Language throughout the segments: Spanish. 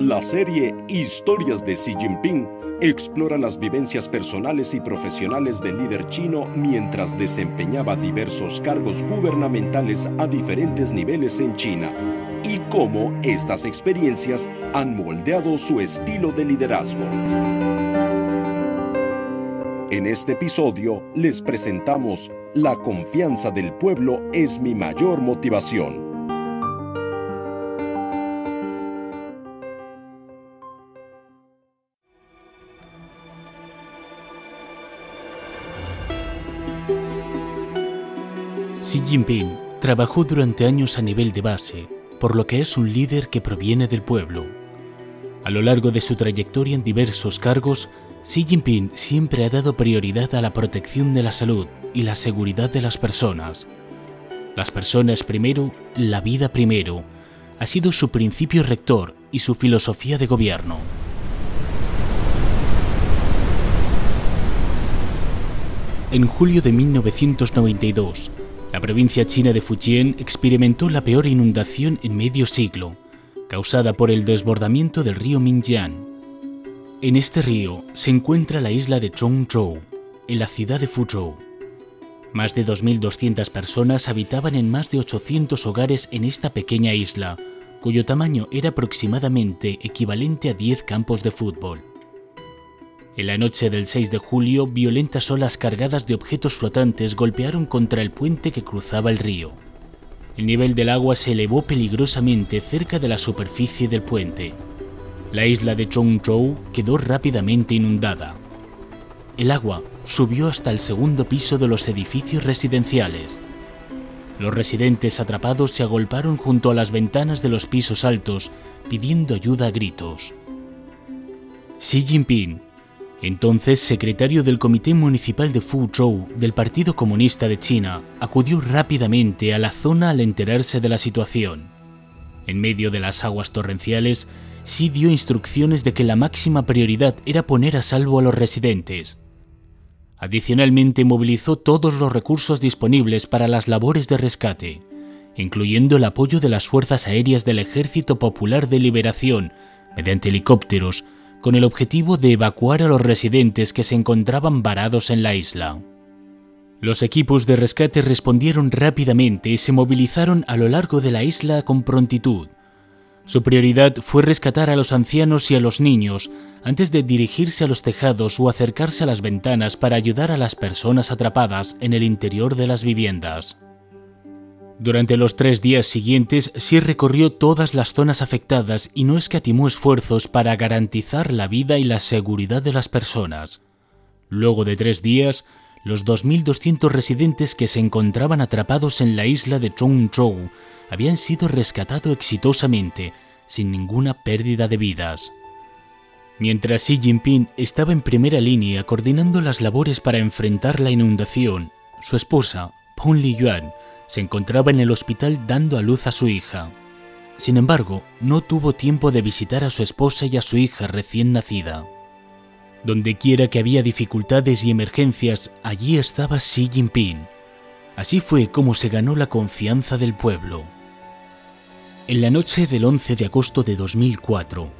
La serie Historias de Xi Jinping explora las vivencias personales y profesionales del líder chino mientras desempeñaba diversos cargos gubernamentales a diferentes niveles en China y cómo estas experiencias han moldeado su estilo de liderazgo. En este episodio les presentamos La confianza del pueblo es mi mayor motivación Xi Jinping trabajó durante años a nivel de base, por lo que es un líder que proviene del pueblo. A lo largo de su trayectoria en diversos cargos, Xi Jinping siempre ha dado prioridad a la protección de la salud y la seguridad de las personas. Las personas primero, la vida primero, ha sido su principio rector y su filosofía de gobierno. En julio de 1992, la provincia china de Fujian experimentó la peor inundación en medio siglo, causada por el desbordamiento del río Minjiang. En este río se encuentra la isla de Zhongzhou, en la ciudad de Fuzhou. Más de 2.200 personas habitaban en más de 800 hogares en esta pequeña isla, cuyo tamaño era aproximadamente equivalente a 10 campos de fútbol. En la noche del 6 de julio, violentas olas cargadas de objetos flotantes golpearon contra el puente que cruzaba el río. El nivel del agua se elevó peligrosamente cerca de la superficie del puente. La isla de Chongzhou quedó rápidamente inundada. El agua subió hasta el segundo piso de los edificios residenciales. Los residentes atrapados se agolparon junto a las ventanas de los pisos altos, pidiendo ayuda a gritos. Xi Jinping, entonces secretario del Comité Municipal de Fuzhou del Partido Comunista de China, acudió rápidamente a la zona al enterarse de la situación. En medio de las aguas torrenciales, Xi dio instrucciones de que la máxima prioridad era poner a salvo a los residentes. Adicionalmente movilizó todos los recursos disponibles para las labores de rescate, incluyendo el apoyo de las fuerzas aéreas del Ejército Popular de Liberación mediante helicópteros, con el objetivo de evacuar a los residentes que se encontraban varados en la isla. Los equipos de rescate respondieron rápidamente y se movilizaron a lo largo de la isla con prontitud. Su prioridad fue rescatar a los ancianos y a los niños antes de dirigirse a los tejados o acercarse a las ventanas para ayudar a las personas atrapadas en el interior de las viviendas. Durante los tres días siguientes, sí recorrió todas las zonas afectadas y no escatimó esfuerzos para garantizar la vida y la seguridad de las personas. Luego de tres días, los 2.200 residentes que se encontraban atrapados en la isla de Chongzhou habían sido rescatados exitosamente, sin ninguna pérdida de vidas. Mientras Xi Jinping estaba en primera línea coordinando las labores para enfrentar la inundación, su esposa, Peng Liyuan, se encontraba en el hospital dando a luz a su hija. Sin embargo, no tuvo tiempo de visitar a su esposa y a su hija recién nacida. Dondequiera que había dificultades y emergencias, allí estaba Xi Jinping. Así fue como se ganó la confianza del pueblo. En la noche del 11 de agosto de 2004,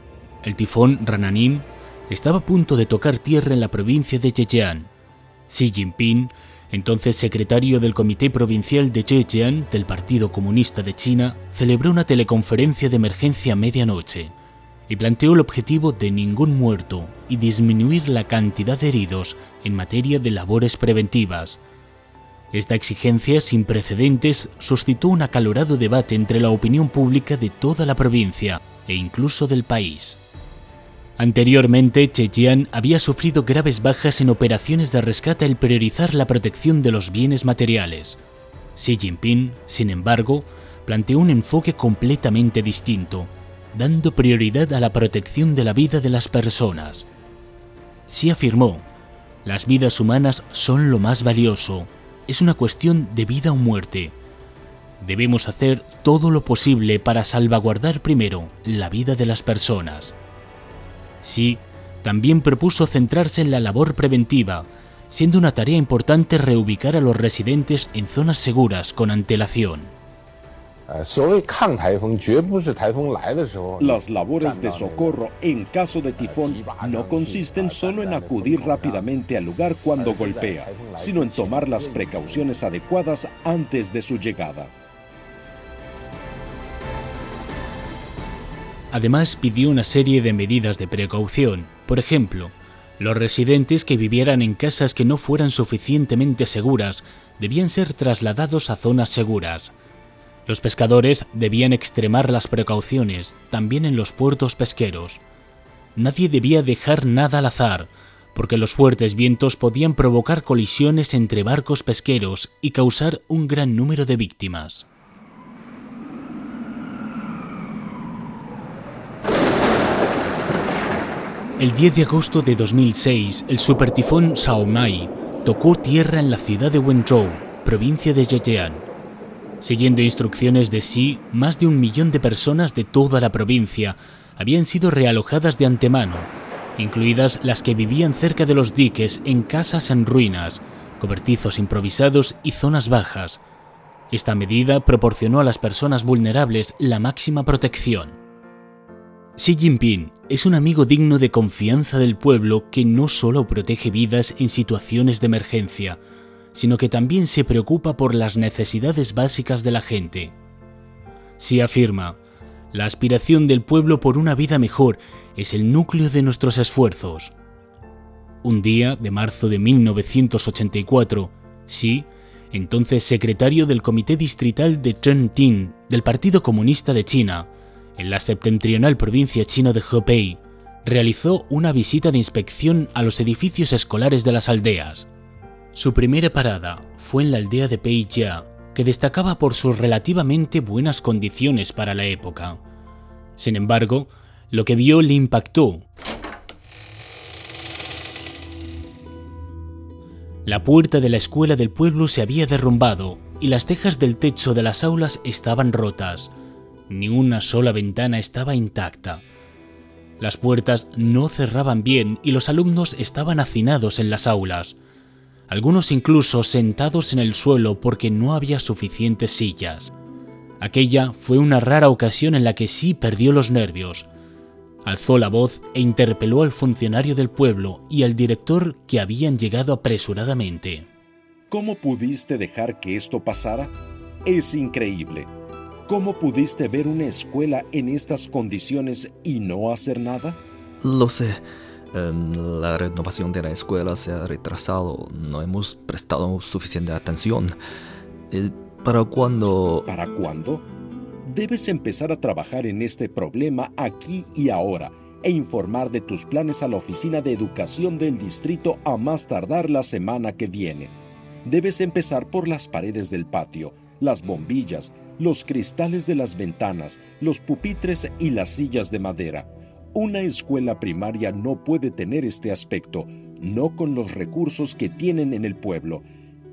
el tifón Rananim estaba a punto de tocar tierra en la provincia de Zhejiang. Xi Jinping entonces secretario del Comité Provincial de Zhejiang del Partido Comunista de China, celebró una teleconferencia de emergencia a medianoche y planteó el objetivo de ningún muerto y disminuir la cantidad de heridos en materia de labores preventivas. Esta exigencia sin precedentes suscitó un acalorado debate entre la opinión pública de toda la provincia e incluso del país. Anteriormente, Zhejiang había sufrido graves bajas en operaciones de rescate al priorizar la protección de los bienes materiales. Xi Jinping, sin embargo, planteó un enfoque completamente distinto, dando prioridad a la protección de la vida de las personas. Xi afirmó, las vidas humanas son lo más valioso, es una cuestión de vida o muerte. Debemos hacer todo lo posible para salvaguardar primero la vida de las personas. Sí, también propuso centrarse en la labor preventiva, siendo una tarea importante reubicar a los residentes en zonas seguras con antelación. Las labores de socorro en caso de tifón no consisten solo en acudir rápidamente al lugar cuando golpea, sino en tomar las precauciones adecuadas antes de su llegada. Además pidió una serie de medidas de precaución, por ejemplo, los residentes que vivieran en casas que no fueran suficientemente seguras debían ser trasladados a zonas seguras. Los pescadores debían extremar las precauciones, también en los puertos pesqueros. Nadie debía dejar nada al azar, porque los fuertes vientos podían provocar colisiones entre barcos pesqueros y causar un gran número de víctimas. El 10 de agosto de 2006, el supertifón Mai tocó tierra en la ciudad de Wenzhou, provincia de Zhejiang. Siguiendo instrucciones de Xi, más de un millón de personas de toda la provincia habían sido realojadas de antemano, incluidas las que vivían cerca de los diques en casas en ruinas, cobertizos improvisados y zonas bajas. Esta medida proporcionó a las personas vulnerables la máxima protección. Xi Jinping es un amigo digno de confianza del pueblo que no solo protege vidas en situaciones de emergencia, sino que también se preocupa por las necesidades básicas de la gente. Xi afirma, la aspiración del pueblo por una vida mejor es el núcleo de nuestros esfuerzos. Un día de marzo de 1984, Xi, entonces secretario del Comité Distrital de Chengtin del Partido Comunista de China, en la septentrional provincia china de Hebei, realizó una visita de inspección a los edificios escolares de las aldeas. Su primera parada fue en la aldea de Peijia, que destacaba por sus relativamente buenas condiciones para la época. Sin embargo, lo que vio le impactó. La puerta de la escuela del pueblo se había derrumbado y las tejas del techo de las aulas estaban rotas, ni una sola ventana estaba intacta. Las puertas no cerraban bien y los alumnos estaban hacinados en las aulas, algunos incluso sentados en el suelo porque no había suficientes sillas. Aquella fue una rara ocasión en la que sí perdió los nervios. Alzó la voz e interpeló al funcionario del pueblo y al director que habían llegado apresuradamente. ¿Cómo pudiste dejar que esto pasara? Es increíble. ¿Cómo pudiste ver una escuela en estas condiciones y no hacer nada? Lo sé. Em, la renovación de la escuela se ha retrasado. No hemos prestado suficiente atención. Eh, ¿Para cuándo? ¿Para cuándo? Debes empezar a trabajar en este problema aquí y ahora e informar de tus planes a la Oficina de Educación del Distrito a más tardar la semana que viene. Debes empezar por las paredes del patio, las bombillas, los cristales de las ventanas, los pupitres y las sillas de madera. Una escuela primaria no puede tener este aspecto, no con los recursos que tienen en el pueblo.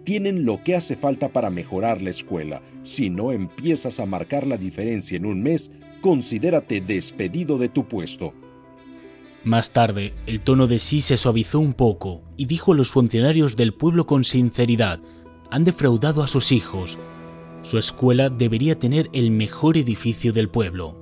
Tienen lo que hace falta para mejorar la escuela. Si no empiezas a marcar la diferencia en un mes, considérate despedido de tu puesto. Más tarde, el tono de sí se suavizó un poco y dijo a los funcionarios del pueblo con sinceridad, han defraudado a sus hijos, su escuela debería tener el mejor edificio del pueblo.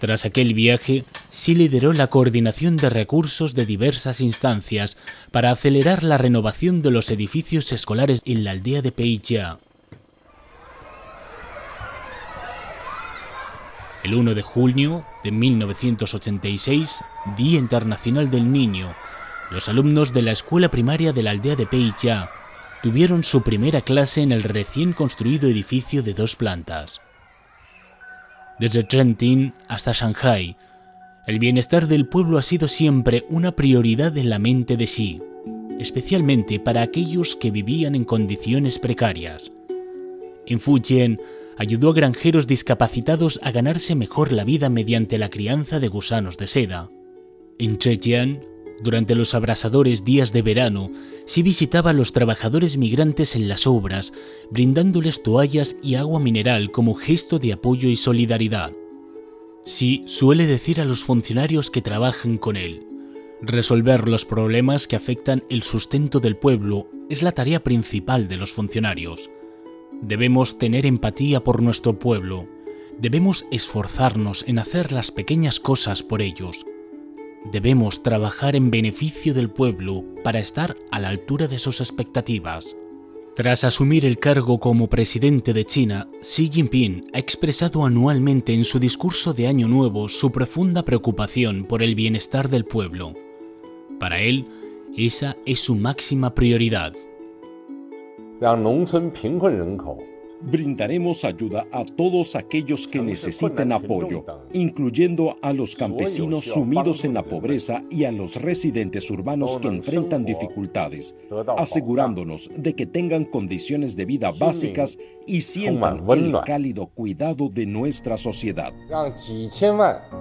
Tras aquel viaje, sí lideró la coordinación de recursos de diversas instancias para acelerar la renovación de los edificios escolares en la aldea de Peijia. El 1 de junio de 1986, Día Internacional del Niño, los alumnos de la escuela primaria de la aldea de Peicha tuvieron su primera clase en el recién construido edificio de dos plantas. Desde Trentin hasta Shanghai, el bienestar del pueblo ha sido siempre una prioridad en la mente de Xi, especialmente para aquellos que vivían en condiciones precarias. En Fujian, ayudó a granjeros discapacitados a ganarse mejor la vida mediante la crianza de gusanos de seda. En Zhejiang, durante los abrasadores días de verano, sí visitaba a los trabajadores migrantes en las obras, brindándoles toallas y agua mineral como gesto de apoyo y solidaridad. Sí suele decir a los funcionarios que trabajan con él, Resolver los problemas que afectan el sustento del pueblo es la tarea principal de los funcionarios. Debemos tener empatía por nuestro pueblo. Debemos esforzarnos en hacer las pequeñas cosas por ellos. Debemos trabajar en beneficio del pueblo para estar a la altura de sus expectativas. Tras asumir el cargo como presidente de China, Xi Jinping ha expresado anualmente en su discurso de Año Nuevo su profunda preocupación por el bienestar del pueblo. Para él, esa es su máxima prioridad. Brindaremos ayuda a todos aquellos que necesiten apoyo, incluyendo a los campesinos sumidos en la pobreza y a los residentes urbanos que enfrentan dificultades, asegurándonos de que tengan condiciones de vida básicas y sientan el cálido cuidado de nuestra sociedad.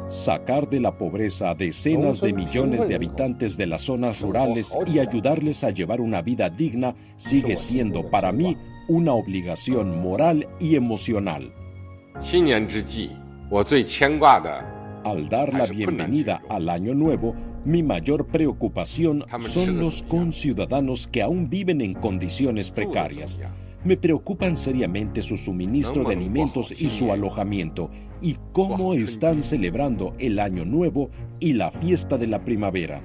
Sacar de la pobreza a decenas de millones de habitantes de las zonas rurales y ayudarles a llevar una vida digna sigue siendo para mí una obligación moral y emocional. Al dar la bienvenida al Año Nuevo, mi mayor preocupación son los conciudadanos que aún viven en condiciones precarias. Me preocupan seriamente su suministro de alimentos y su alojamiento y cómo están celebrando el Año Nuevo y la fiesta de la primavera.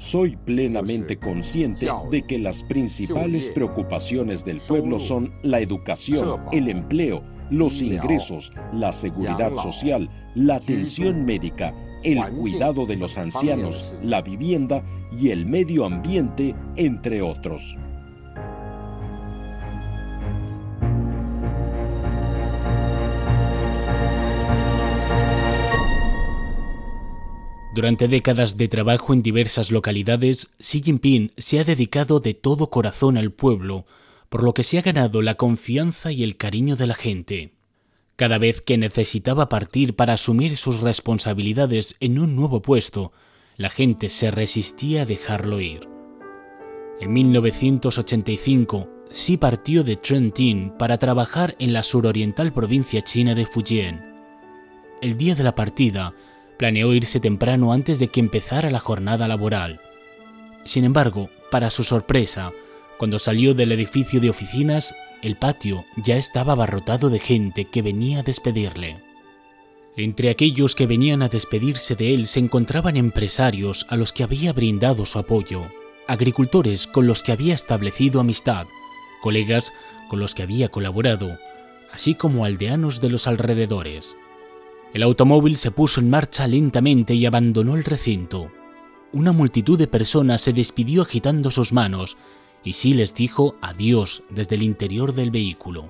Soy plenamente consciente de que las principales preocupaciones del pueblo son la educación, el empleo, los ingresos, la seguridad social, la atención médica, el cuidado de los ancianos, la vivienda y el medio ambiente, entre otros. Durante décadas de trabajo en diversas localidades, Xi Jinping se ha dedicado de todo corazón al pueblo, por lo que se ha ganado la confianza y el cariño de la gente. Cada vez que necesitaba partir para asumir sus responsabilidades en un nuevo puesto, la gente se resistía a dejarlo ir. En 1985, Xi partió de Trentin para trabajar en la suroriental provincia china de Fujian. El día de la partida, Planeó irse temprano antes de que empezara la jornada laboral. Sin embargo, para su sorpresa, cuando salió del edificio de oficinas, el patio ya estaba abarrotado de gente que venía a despedirle. Entre aquellos que venían a despedirse de él se encontraban empresarios a los que había brindado su apoyo, agricultores con los que había establecido amistad, colegas con los que había colaborado, así como aldeanos de los alrededores. El automóvil se puso en marcha lentamente y abandonó el recinto. Una multitud de personas se despidió agitando sus manos y sí les dijo adiós desde el interior del vehículo.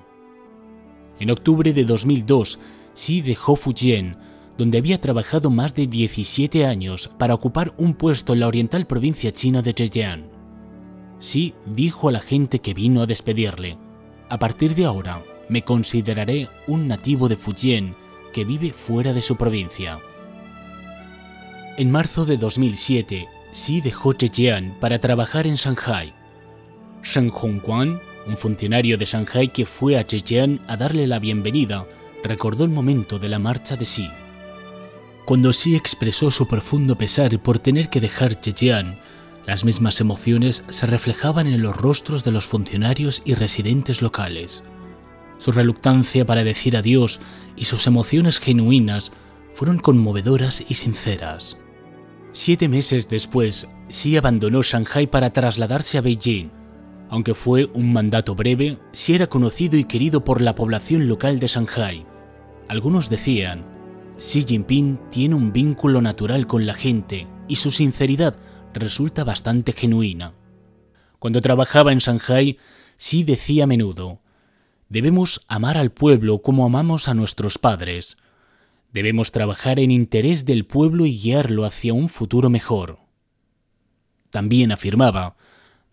En octubre de 2002, Xi dejó Fujian, donde había trabajado más de 17 años para ocupar un puesto en la oriental provincia china de Zhejiang. Xi dijo a la gente que vino a despedirle, a partir de ahora me consideraré un nativo de Fujian que vive fuera de su provincia. En marzo de 2007, Xi dejó Zhejiang para trabajar en Shanghai. Shen Hongguan, un funcionario de Shanghai que fue a Zhejiang a darle la bienvenida, recordó el momento de la marcha de Xi. Cuando Xi expresó su profundo pesar por tener que dejar Zhejiang, las mismas emociones se reflejaban en los rostros de los funcionarios y residentes locales. Su reluctancia para decir adiós y sus emociones genuinas fueron conmovedoras y sinceras. Siete meses después, Xi abandonó Shanghai para trasladarse a Beijing. Aunque fue un mandato breve, Xi era conocido y querido por la población local de Shanghai. Algunos decían, Xi Jinping tiene un vínculo natural con la gente y su sinceridad resulta bastante genuina. Cuando trabajaba en Shanghai, Xi decía a menudo, Debemos amar al pueblo como amamos a nuestros padres. Debemos trabajar en interés del pueblo y guiarlo hacia un futuro mejor. También afirmaba,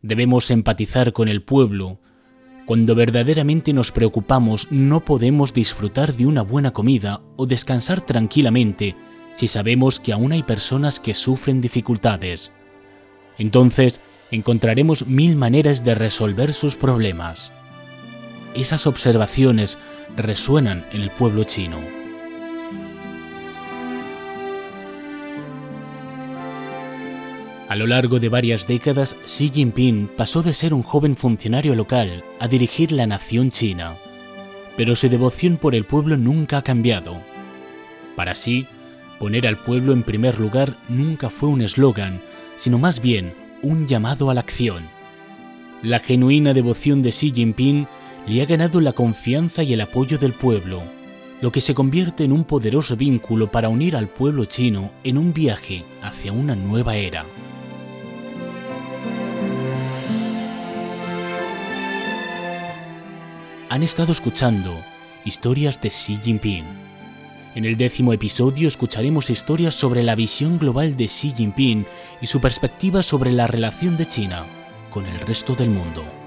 debemos empatizar con el pueblo. Cuando verdaderamente nos preocupamos no podemos disfrutar de una buena comida o descansar tranquilamente si sabemos que aún hay personas que sufren dificultades. Entonces encontraremos mil maneras de resolver sus problemas esas observaciones resuenan en el pueblo chino. A lo largo de varias décadas, Xi Jinping pasó de ser un joven funcionario local a dirigir la nación china. Pero su devoción por el pueblo nunca ha cambiado. Para sí, poner al pueblo en primer lugar nunca fue un eslogan, sino más bien un llamado a la acción. La genuina devoción de Xi Jinping le ha ganado la confianza y el apoyo del pueblo, lo que se convierte en un poderoso vínculo para unir al pueblo chino en un viaje hacia una nueva era. Han estado escuchando historias de Xi Jinping. En el décimo episodio escucharemos historias sobre la visión global de Xi Jinping y su perspectiva sobre la relación de China con el resto del mundo.